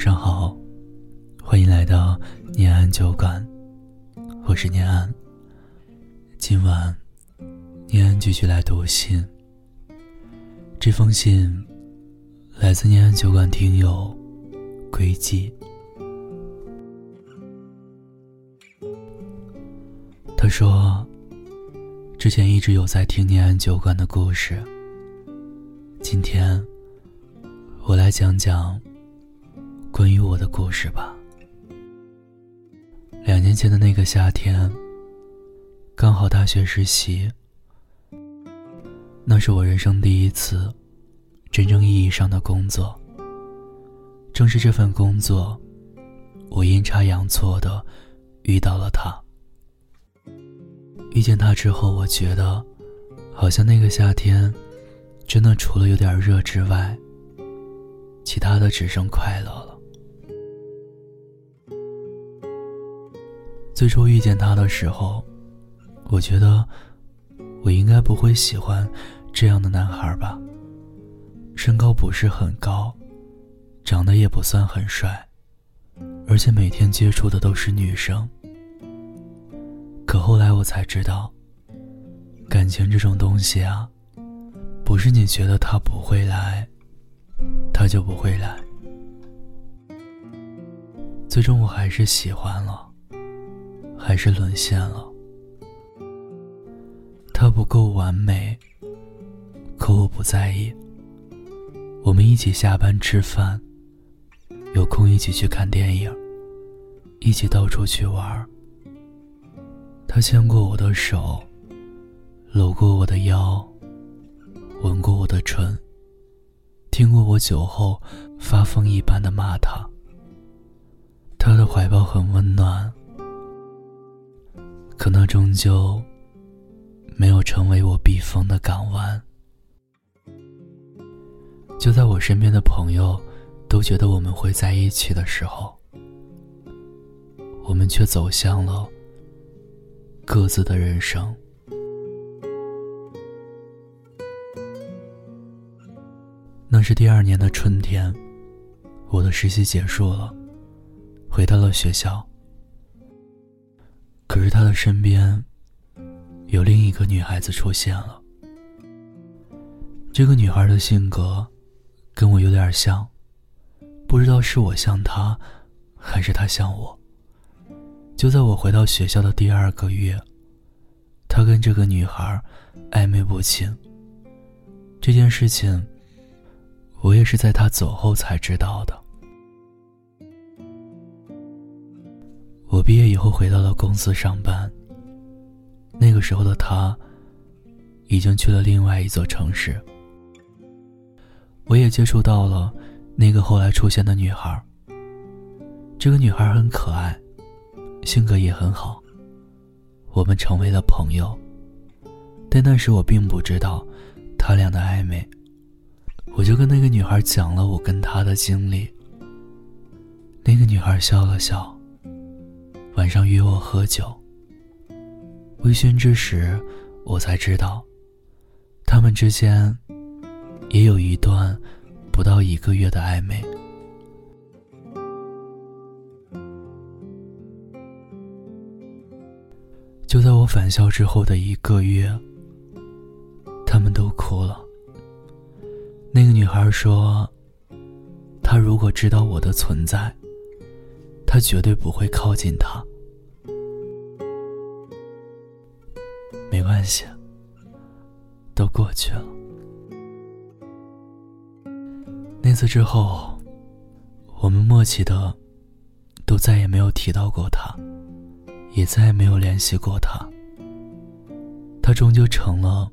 晚上好，欢迎来到念安酒馆，我是念安。今晚，念安继续来读信。这封信来自念安酒馆听友归记。他说，之前一直有在听念安酒馆的故事。今天，我来讲讲的故事吧。两年前的那个夏天，刚好大学实习，那是我人生第一次真正意义上的工作。正是这份工作，我阴差阳错的遇到了他。遇见他之后，我觉得，好像那个夏天。真的除了有点热之外，其他的只剩快乐了。最初遇见他的时候，我觉得我应该不会喜欢这样的男孩吧。身高不是很高，长得也不算很帅，而且每天接触的都是女生。可后来我才知道，感情这种东西啊。不是你觉得他不会来，他就不会来。最终我还是喜欢了，还是沦陷了。他不够完美，可我不在意。我们一起下班吃饭，有空一起去看电影，一起到处去玩。他牵过我的手，搂过我的腰。吻过我的唇，听过我酒后发疯一般的骂他。他的怀抱很温暖，可那终究没有成为我避风的港湾。就在我身边的朋友都觉得我们会在一起的时候，我们却走向了各自的人生。那是第二年的春天，我的实习结束了，回到了学校。可是他的身边有另一个女孩子出现了。这个女孩的性格跟我有点像，不知道是我像她，还是她像我。就在我回到学校的第二个月，他跟这个女孩暧昧不清。这件事情。我也是在他走后才知道的。我毕业以后回到了公司上班。那个时候的他，已经去了另外一座城市。我也接触到了那个后来出现的女孩。这个女孩很可爱，性格也很好。我们成为了朋友，但那时我并不知道他俩的暧昧。我就跟那个女孩讲了我跟她的经历。那个女孩笑了笑，晚上约我喝酒。微醺之时，我才知道，他们之间也有一段不到一个月的暧昧。就在我返校之后的一个月，他们都哭了。那个女孩说：“她如果知道我的存在，她绝对不会靠近他。没关系，都过去了。那次之后，我们默契的都再也没有提到过他，也再也没有联系过他。他终究成了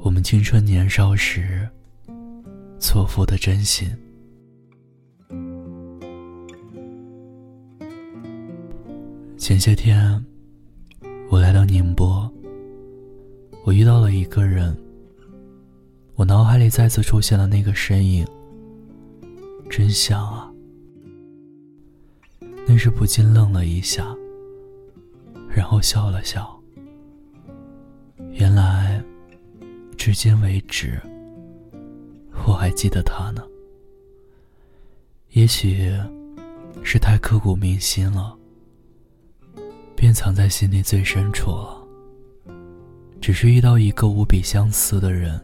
我们青春年少时。”错付的真心。前些天，我来到宁波，我遇到了一个人。我脑海里再次出现了那个身影，真像啊！那时不禁愣了一下，然后笑了笑。原来，至今为止。我还记得他呢。也许是太刻骨铭心了，便藏在心里最深处了。只是遇到一个无比相似的人，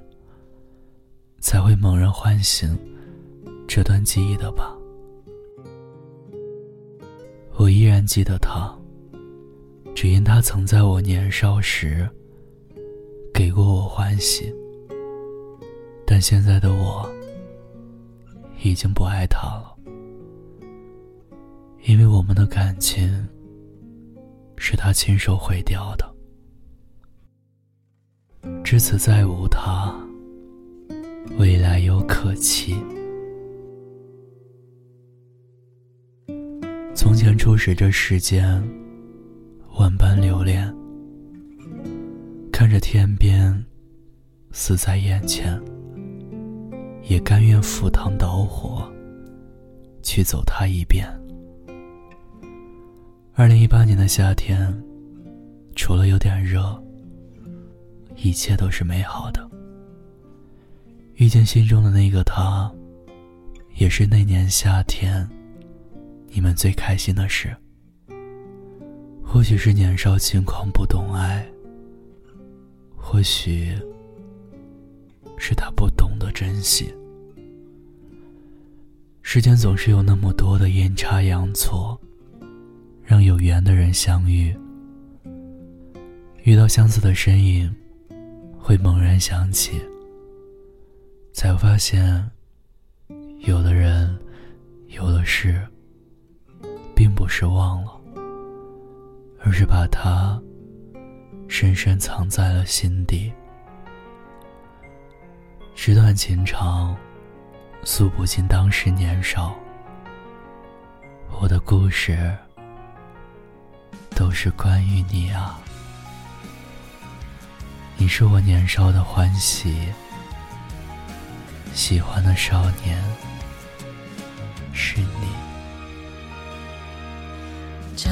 才会猛然唤醒这段记忆的吧。我依然记得他，只因他曾在我年少时给过我欢喜。但现在的我已经不爱他了。因为我们的感情是他亲手毁掉的，至此再无他，未来有可期。从前初识这世间，万般留恋，看着天边死在眼前，也甘愿赴汤蹈火去走它一遍。二零一八年的夏天，除了有点热，一切都是美好的。遇见心中的那个他，也是那年夏天，你们最开心的事。或许是年少轻狂不懂爱，或许是他不懂得珍惜。世间总是有那么多的阴差阳错。让有缘的人相遇，遇到相似的身影，会猛然想起，才发现，有的人，有的事，并不是忘了，而是把它深深藏在了心底。纸短情长，诉不尽当时年少。我的故事。都是关于你啊，你是我年少的欢喜，喜欢的少年是你。这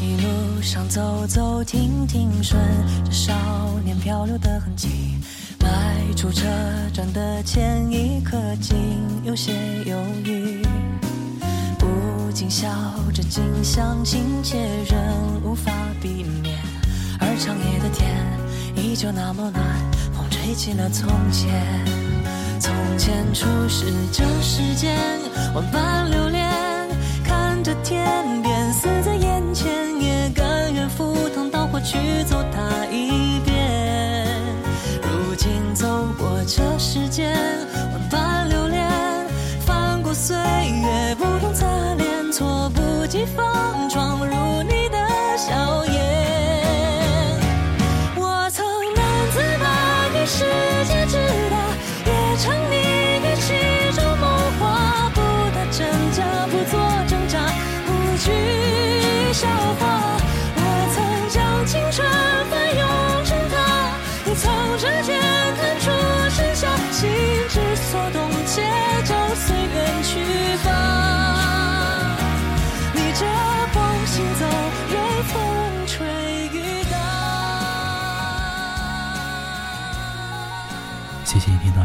一路上走走停停，顺着少年漂流的痕迹，迈出车站的前一刻，竟有些犹豫。竟笑着，竟相亲切，仍无法避免。而长夜的天依旧那么暖，风吹起了从前。从前初识这世间，万般留恋。看着天边死在眼前，也甘愿赴汤蹈火去走它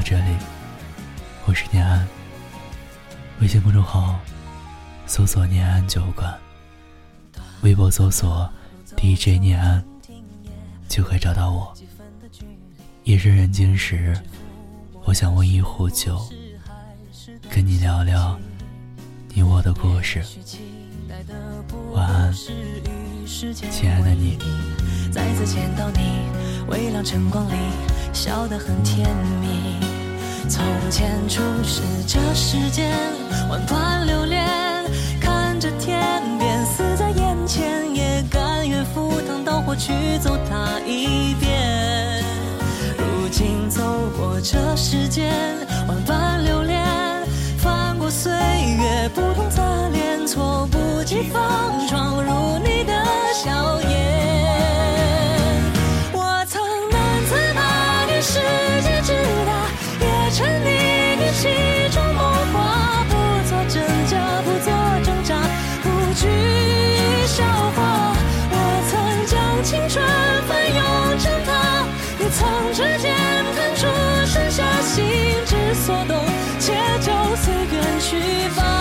到这里，我是念安。微信公众号搜索“念安酒馆”，微博搜索 “DJ 念安”，就可以找到我。夜深人静时，我想温一壶酒，跟你聊聊你我的故事。晚安，亲爱的你。再次见到你，微亮晨光里，笑得很甜蜜。从前初识这世间，万般留恋。看着天边死在眼前，也甘愿赴汤蹈火去走它一遍。如今走过这世间，万般留恋。翻过岁月，不同侧脸，措不及防闯入你的笑颜。随远去吧。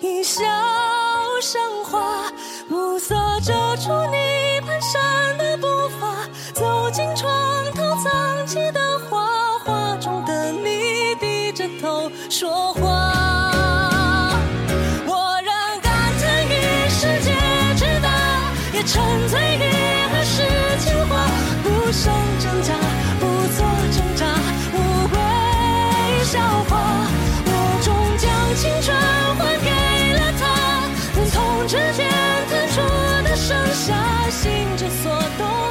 一笑生花，暮色遮住你蹒跚的步伐，走进床头藏起的画，画中的你低着头说话。我让感叹于世界之大，也沉醉于儿时情话，不想挣扎，不做挣扎，无谓笑话。心之所动。